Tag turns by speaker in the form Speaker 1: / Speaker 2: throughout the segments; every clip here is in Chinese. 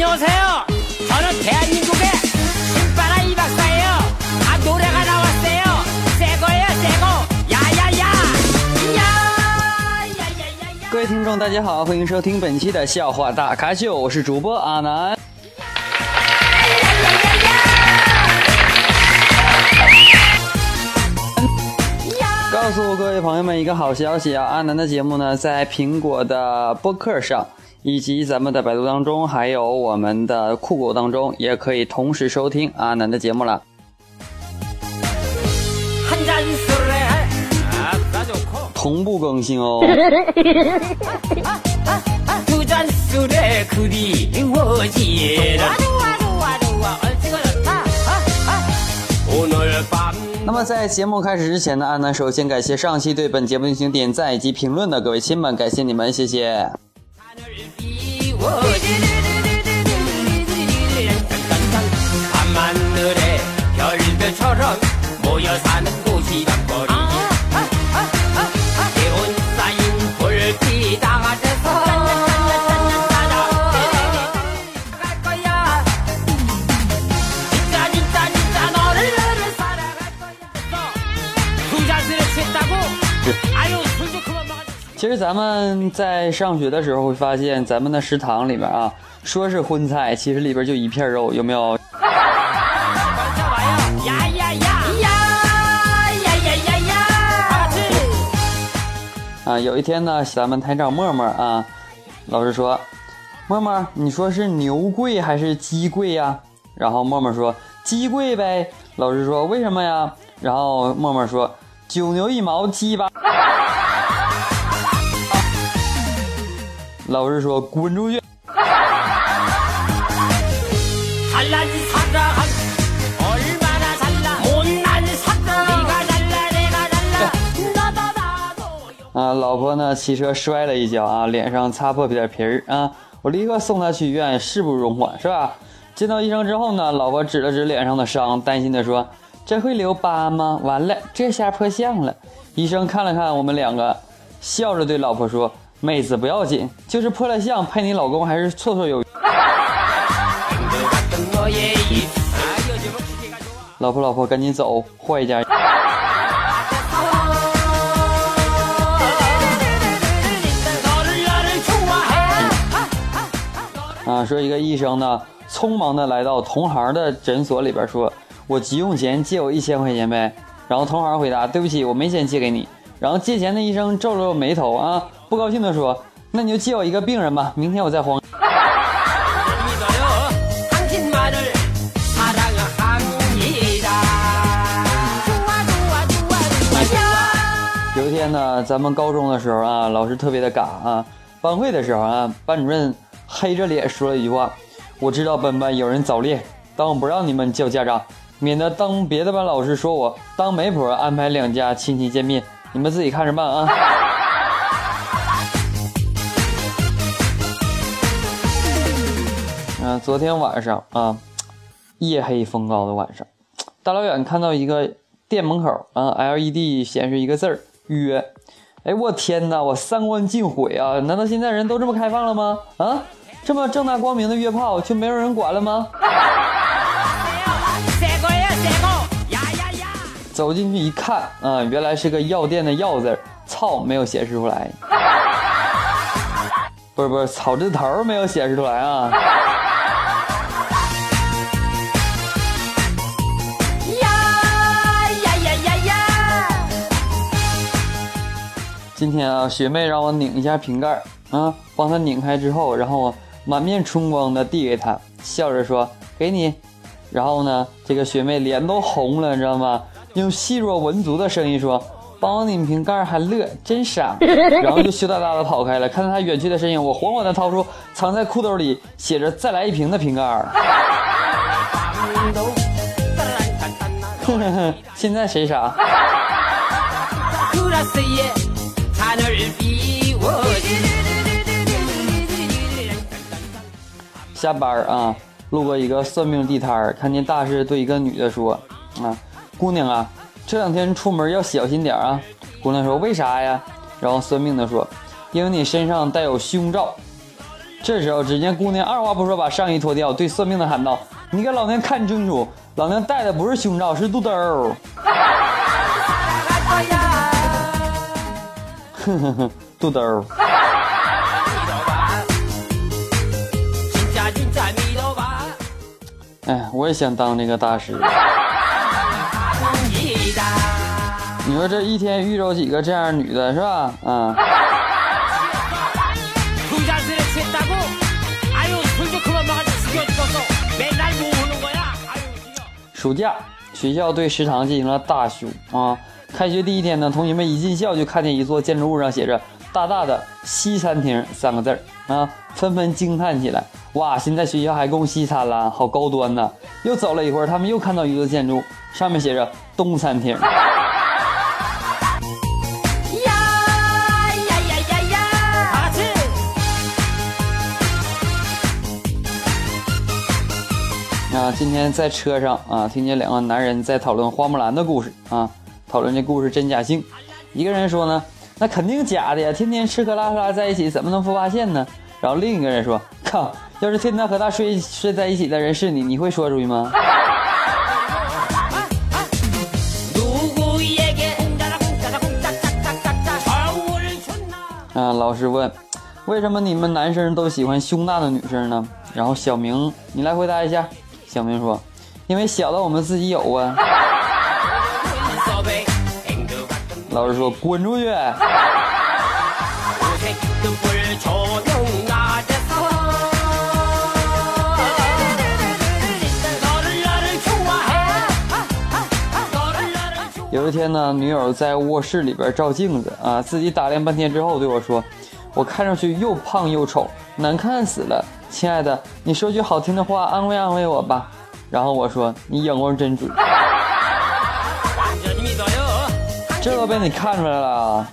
Speaker 1: 안녕하세요. 저는 대한민국의 신바라 이 박사예요. 아 노래가 나왔어요. 새 거예요, 새 거. 야야야. 야야야야야.
Speaker 2: 各位听众，大家好，欢迎收听本期的笑话大咖秀，我是主播阿南。告诉各位朋友们一个好消息啊！阿南的节目呢，在苹果的播客上， 以及咱们的百度当中还有我们的酷狗当中也可以同时收听阿南的节目了。同步更新哦。那么在节目开始之前呢阿南首先感谢上期对本节目进行点赞以及评论的各位亲们感谢你们谢谢
Speaker 1: 밤하늘에 별들처럼 모여 사는
Speaker 2: 咱们在上学的时候会发现咱们的食堂里边啊，说是荤菜，其实里边就一片肉，有没有？啊，有一天呢，咱们台长沫沫啊，老师说，沫沫，你说是牛贵还是鸡贵呀？然后沫沫说，鸡贵呗。老师说为什么呀？然后沫沫说，九牛一毛鸡吧。老师说滚出去。啊，老婆呢？骑车摔了一跤啊，脸上擦破点皮儿啊，我立刻送她去医院，事不容缓，是吧？见到医生之后呢，老婆指了指脸上的伤，担心的说：“这会留疤吗？完了，这下破相了。”医生看了看我们两个，笑着对老婆说：“妹子不要紧就是破了相配你老公还是绰绰有余。老婆老婆赶紧走换一家。啊说一个医生呢匆忙的来到同行的诊所里边说我急用钱借我一千块钱呗。然后同行回答对不起我没钱借给你。然后借钱的医生皱了皱眉头啊不高兴的说那你就借我一个病人吧明天我再
Speaker 1: 还
Speaker 2: 有一天呢咱们高中的时候啊老师特别的嘎啊班会的时候啊班主任黑着脸说了一句话我知道本班有人早恋但我不让你们叫家长免得当别的班老师说我当媒婆安排两家亲戚见面你们自己看着办啊。昨天晚上啊 夜黑风高的晚上 大老远看到一个店门口啊 led 显示一个字儿约。哎我天呐我三观尽毁啊难道现在人都这么开放了吗？啊？这么正大光明的约炮就没有人管了吗？走进去一看啊原来是个药店的药字操没有显示出来。不是不是草字头没有显示出来啊。今天啊，学妹让我拧一下瓶盖啊，帮她拧开之后，然后我满面春光的递给她，笑着说：“给你。”然后呢，这个学妹脸都红了，你知道吗？用细若蚊族的声音说：“帮我拧瓶盖还乐，真傻。”然后就羞答答的跑开了。看到她远去的身影，我缓缓的掏出藏在裤兜里写着“再来一瓶”的瓶盖。现在谁傻？下班儿啊，路过一个算命地摊儿，看见大师对一个女的说：“啊，姑娘啊，这两天出门要小心点儿啊。”姑娘说：“为啥呀？”然后算命的说：“因为你身上带有凶兆。”这时候，只见姑娘二话不说把上衣脱掉，对算命的喊道：“你给老娘看清楚，老娘戴的不是胸罩，是肚兜。”哼哼哼，肚兜。哎，我也想当那个大师。你说这一天遇着几个这样女的是吧？啊、
Speaker 1: 嗯。
Speaker 2: 暑假，学校对食堂进行了大修啊。开学第一天呢，同学们一进校就看见一座建筑物上写着大大的“西餐厅”三个字儿啊，纷纷惊叹起来。哇现在学校还供西餐啦好高端呐又走了一会儿他们又看到一座建筑上面写着东餐厅。
Speaker 1: 呀呀呀呀呀哈
Speaker 2: 啊今天在车上啊听见两个男人在讨论花木兰的故事啊讨论这故事真假性。一个人说呢那肯定假的呀天天吃喝拉撒在一起怎么能不发现呢？然后另一个人说靠要是天天和他睡睡在一起的人是你，你会说出去吗？啊，老师问，为什么你们男生都喜欢胸大的女生呢？然后小明，你来回答一下。小明说，因为小的我们自己有啊。老师说，滚出去。有一天呢，女友在卧室里边照镜子啊，自己打量半天之后对我说：“我看上去又胖又丑，难看死了，亲爱的，你说句好听的话安慰安慰我吧。”然后我说：“你眼光真准。”这都被你看出来了。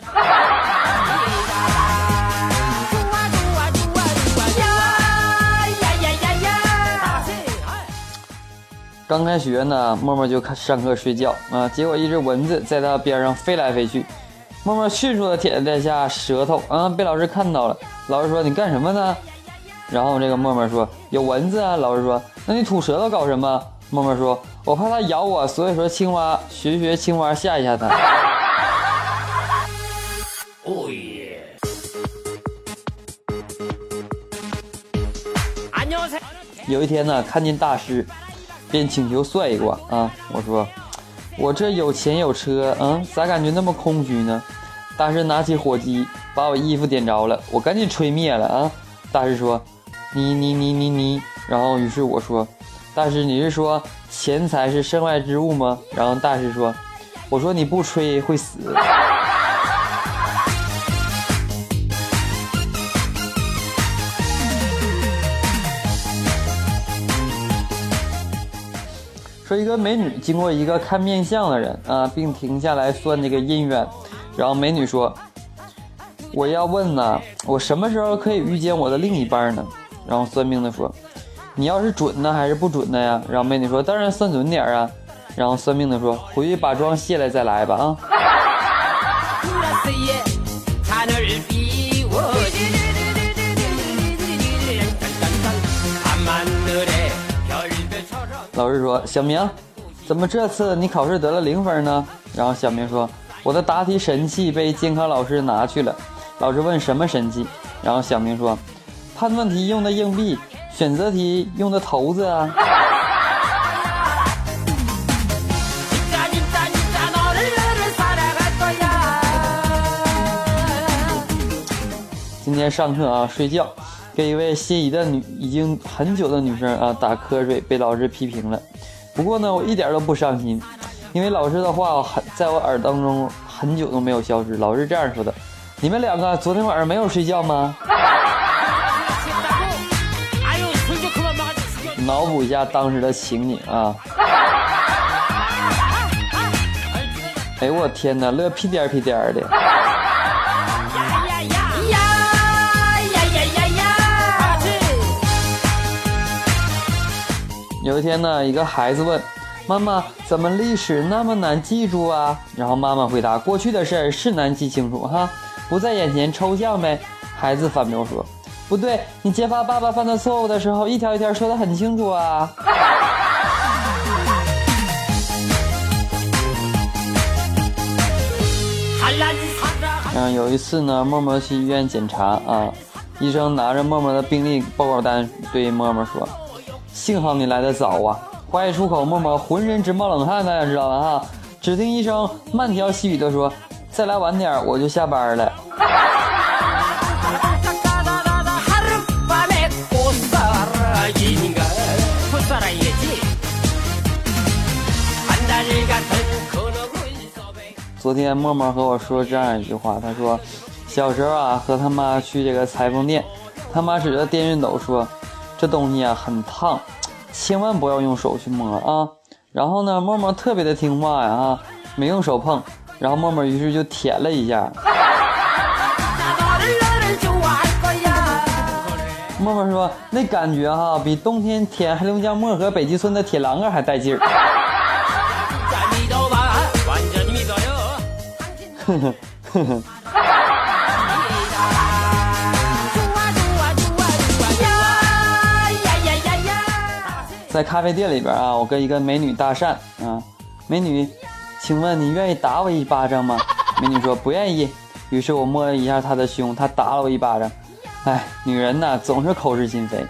Speaker 2: 刚开学呢，默默就上课睡觉啊，结果一只蚊子在他边上飞来飞去，默默迅速的舔了一下舌头，啊，被老师看到了。老师说：“你干什么呢？”然后这个默默说：“有蚊子啊。”老师说：“那你吐舌头搞什么？”默默说：“我怕它咬我，所以说青蛙学学青蛙吓一吓它。”
Speaker 1: 哦耶。
Speaker 2: 有一天呢，看见大师便请求算一卦啊。我说：“我这有钱有车，嗯，咋感觉那么空虚呢？”大师拿起火机，把我衣服点着了，我赶紧吹灭了啊。大师说：“你你你你你。”然后于是我说：“大师，你是说钱财是身外之物吗？”然后大师说：“我说你不吹会死。”“说一个美女经过一个看面相的人啊，并停下来算这个姻缘，然后美女说：“我要问呢，我什么时候可以遇见我的另一半呢？”然后算命的说：“你要是准呢还是不准的呀？”然后美女说：“当然算准点儿啊。”然后算命的说：“回去把妆卸了再来吧啊。老师说：“小明，怎么这次你考试得了零分呢？”然后小明说：“我的答题神器被监考老师拿去了。”老师问：“什么神器？”然后小明说：“判断题用的硬币，选择题用的骰子啊。”今天上课啊，睡觉。给一位心仪的女，已经很久的女生啊打瞌睡，被老师批评了。不过呢，我一点都不伤心，因为老师的话很在我耳当中，很久都没有消失。老师这样说的，你们两个昨天晚上没有睡觉吗？脑补一下当时的情景啊。哎呦，我天呐，乐屁颠屁颠的。有一天呢，一个孩子问妈妈：“怎么历史那么难记住啊？”然后妈妈回答：“过去的事儿是难记清楚哈，不在眼前抽象呗。”孩子反驳说：“不对，你揭发爸爸犯的错误的时候，一条一条说的很清楚啊。嗯，有一次呢，默默去医院检查啊，医生拿着默默的病历报告单对默默说：“幸好你来的早啊。”话一出口，默默浑身直冒冷汗，大家知道吧？哈，只听医生慢条细语的说：“再来晚点，我就下班了。”昨天默默和我说这样一句话，他说：“小时候啊，和他妈去这个裁缝店，他妈指着电熨斗说，这东西啊很烫，千万不要用手去摸啊。”然后呢，默默特别的听话呀，啊，没用手碰，然后默默于是就舔了一下。默默说：“那感觉哈，比冬天舔黑龙江漠河北极村的铁栏杆还带劲儿。”在咖啡店里边啊，我跟一个美女搭讪啊，美女，请问你愿意打我一巴掌吗？美女说不愿意。于是我摸了一下她的胸，她打了我一巴掌。哎，女人呐，总是口是心非。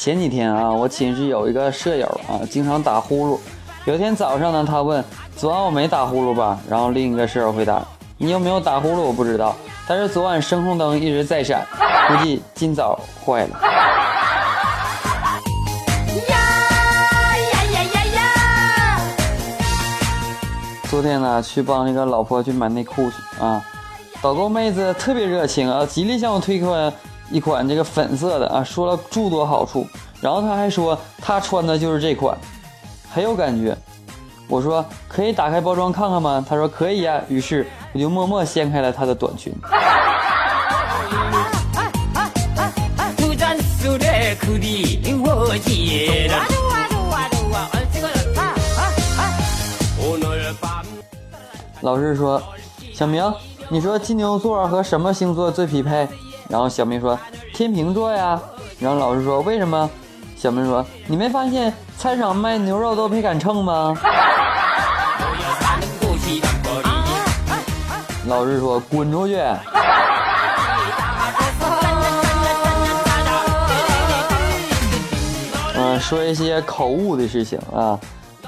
Speaker 2: 前几天啊，我寝室有一个舍友啊，经常打呼噜。有天早上呢，他问：“昨晚我没打呼噜吧？”然后另一个舍友回答：“你有没有打呼噜？我不知道，但是昨晚声控灯一直在闪，估计今早坏了。”昨天呢，去帮那个老婆去买内裤去啊，导购妹子特别热情啊，极力向我推荐。一款这个粉色的啊，说了诸多好处，然后他还说他穿的就是这款，很有感觉。我说可以打开包装看看吗？他说可以呀。于是我就默默掀开了他的短裙。老师说，小明，你说金牛座和什么星座最匹配？然后小明说：“天秤座呀。”然后老师说：“为什么？”小明说：“你没发现菜场卖牛肉都没杆秤吗？”老师说：“滚出去！”嗯，说一些口误的事情啊。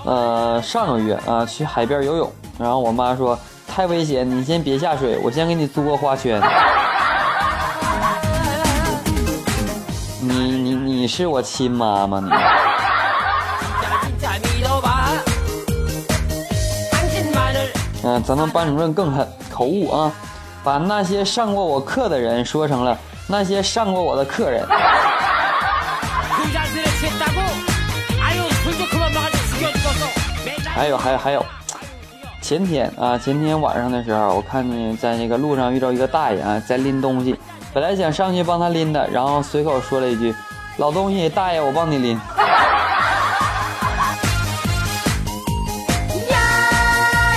Speaker 2: 呃，上个月啊，去海边游泳，然后我妈说：“太危险，你先别下水，我先给你租个花圈。”你是我亲妈吗？你。嗯，咱们班主任更狠，口误啊，把那些上过我课的人说成了那些上过我的客人。还有还有还有，前天啊，前天晚上的时候，我看见在那个路上遇到一个大爷啊，在拎东西。本来想上去帮他拎的，然后随口说了一句：“老东西，大爷，我帮你拎。”呀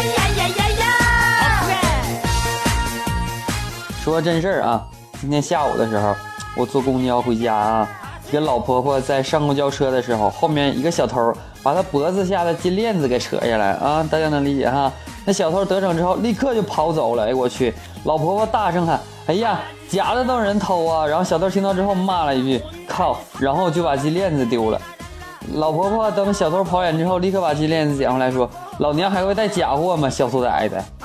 Speaker 2: 呀呀呀呀说个真事儿啊，今天下午的时候，我坐公交回家啊，一个老婆婆在上公交车的时候，后面一个小偷把她脖子下的金链子给扯下来啊，大家能理解哈？那小偷得逞之后，立刻就跑走了。哎，我去！老婆婆大声喊：“哎呀，假的都有人偷啊！”然后小偷听到之后骂了一句：“靠！”然后就把金链子丢了。老婆婆等小偷跑远之后，立刻把金链子捡回来，说：“老娘还会带假货吗？小兔崽子！”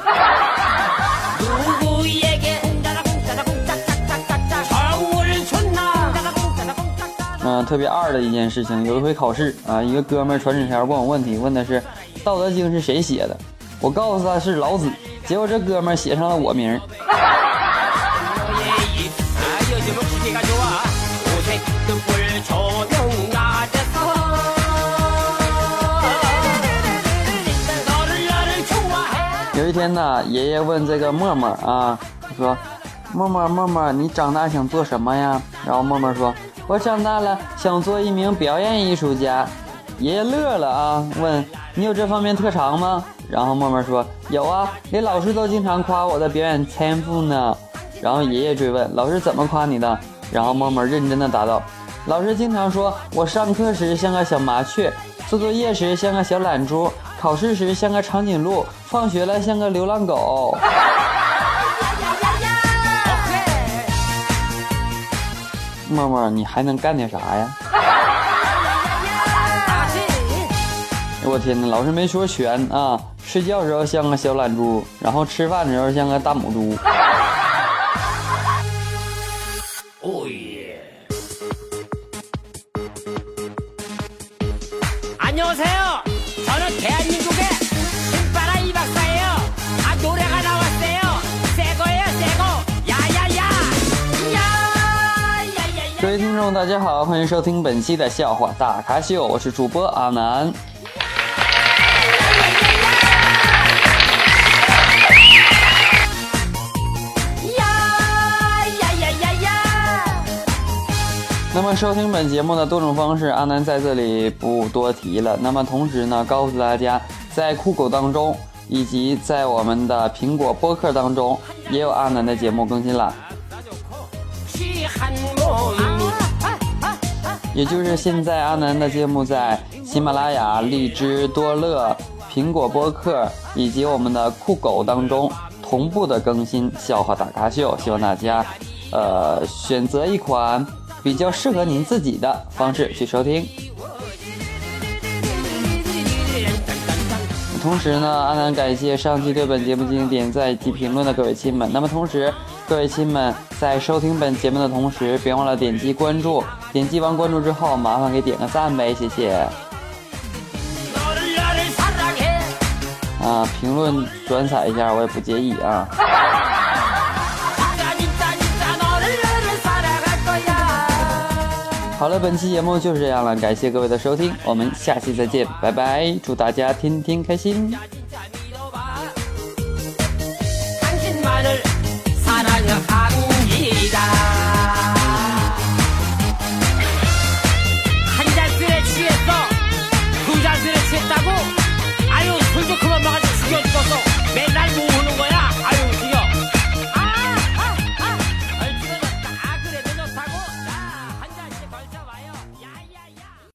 Speaker 2: 嗯，特别二的一件事情，有一回考试啊，一个哥们传纸条问我问题，问的是《道德经》是谁写的。我告诉他是老子，结果这哥们写上了我名。有一天呢，爷爷问这个默默啊，他说：“默默默默，你长大想做什么呀？然后默默说，我长大了想做一名表演艺术家。爷爷乐了啊，问你有这方面特长吗？然后默默说有啊，连老师都经常夸我的表演天赋呢。然后爷爷追问老师怎么夸你的？然后默默认真的答道，老师经常说我上课时像个小麻雀，做作业时像个小懒猪，考试时像个长颈鹿，放学了像个流浪狗。默默，你还能干点啥呀？我天哪，老师没说全啊！睡觉时候像个小懒猪，然后吃饭的时候像个大母猪。哦耶！
Speaker 1: 안녕하세요저는대한민국의신바라이박사예요아노래가나왔어요새거예요새거야야야야야야
Speaker 2: 各位听众，大家好，欢迎收听本期的笑话大咖秀，我是主播阿南。 收听本节目的多种方式，阿南在这里不多提了。那么同时呢，告诉大家，在酷狗当中，以及在我们的苹果播客当中，也有阿南的节目更新了。也就是现在，阿南的节目在喜马拉雅、荔枝、多乐、苹果播客以及我们的酷狗当中同步的更新《笑话大咖秀》，希望大家，呃，选择一款。比较适合您自己的方式去收听。同时呢，阿南感谢上期对本节目进行点赞及评论的各位亲们。那么同时，各位亲们在收听本节目的同时，别忘了点击关注。点击完关注之后，麻烦给点个赞呗，谢谢。啊，评论转载一下，我也不介意啊。好了本期节目就是这样了感谢各位的收听我们下期再见拜拜祝大家天天开心。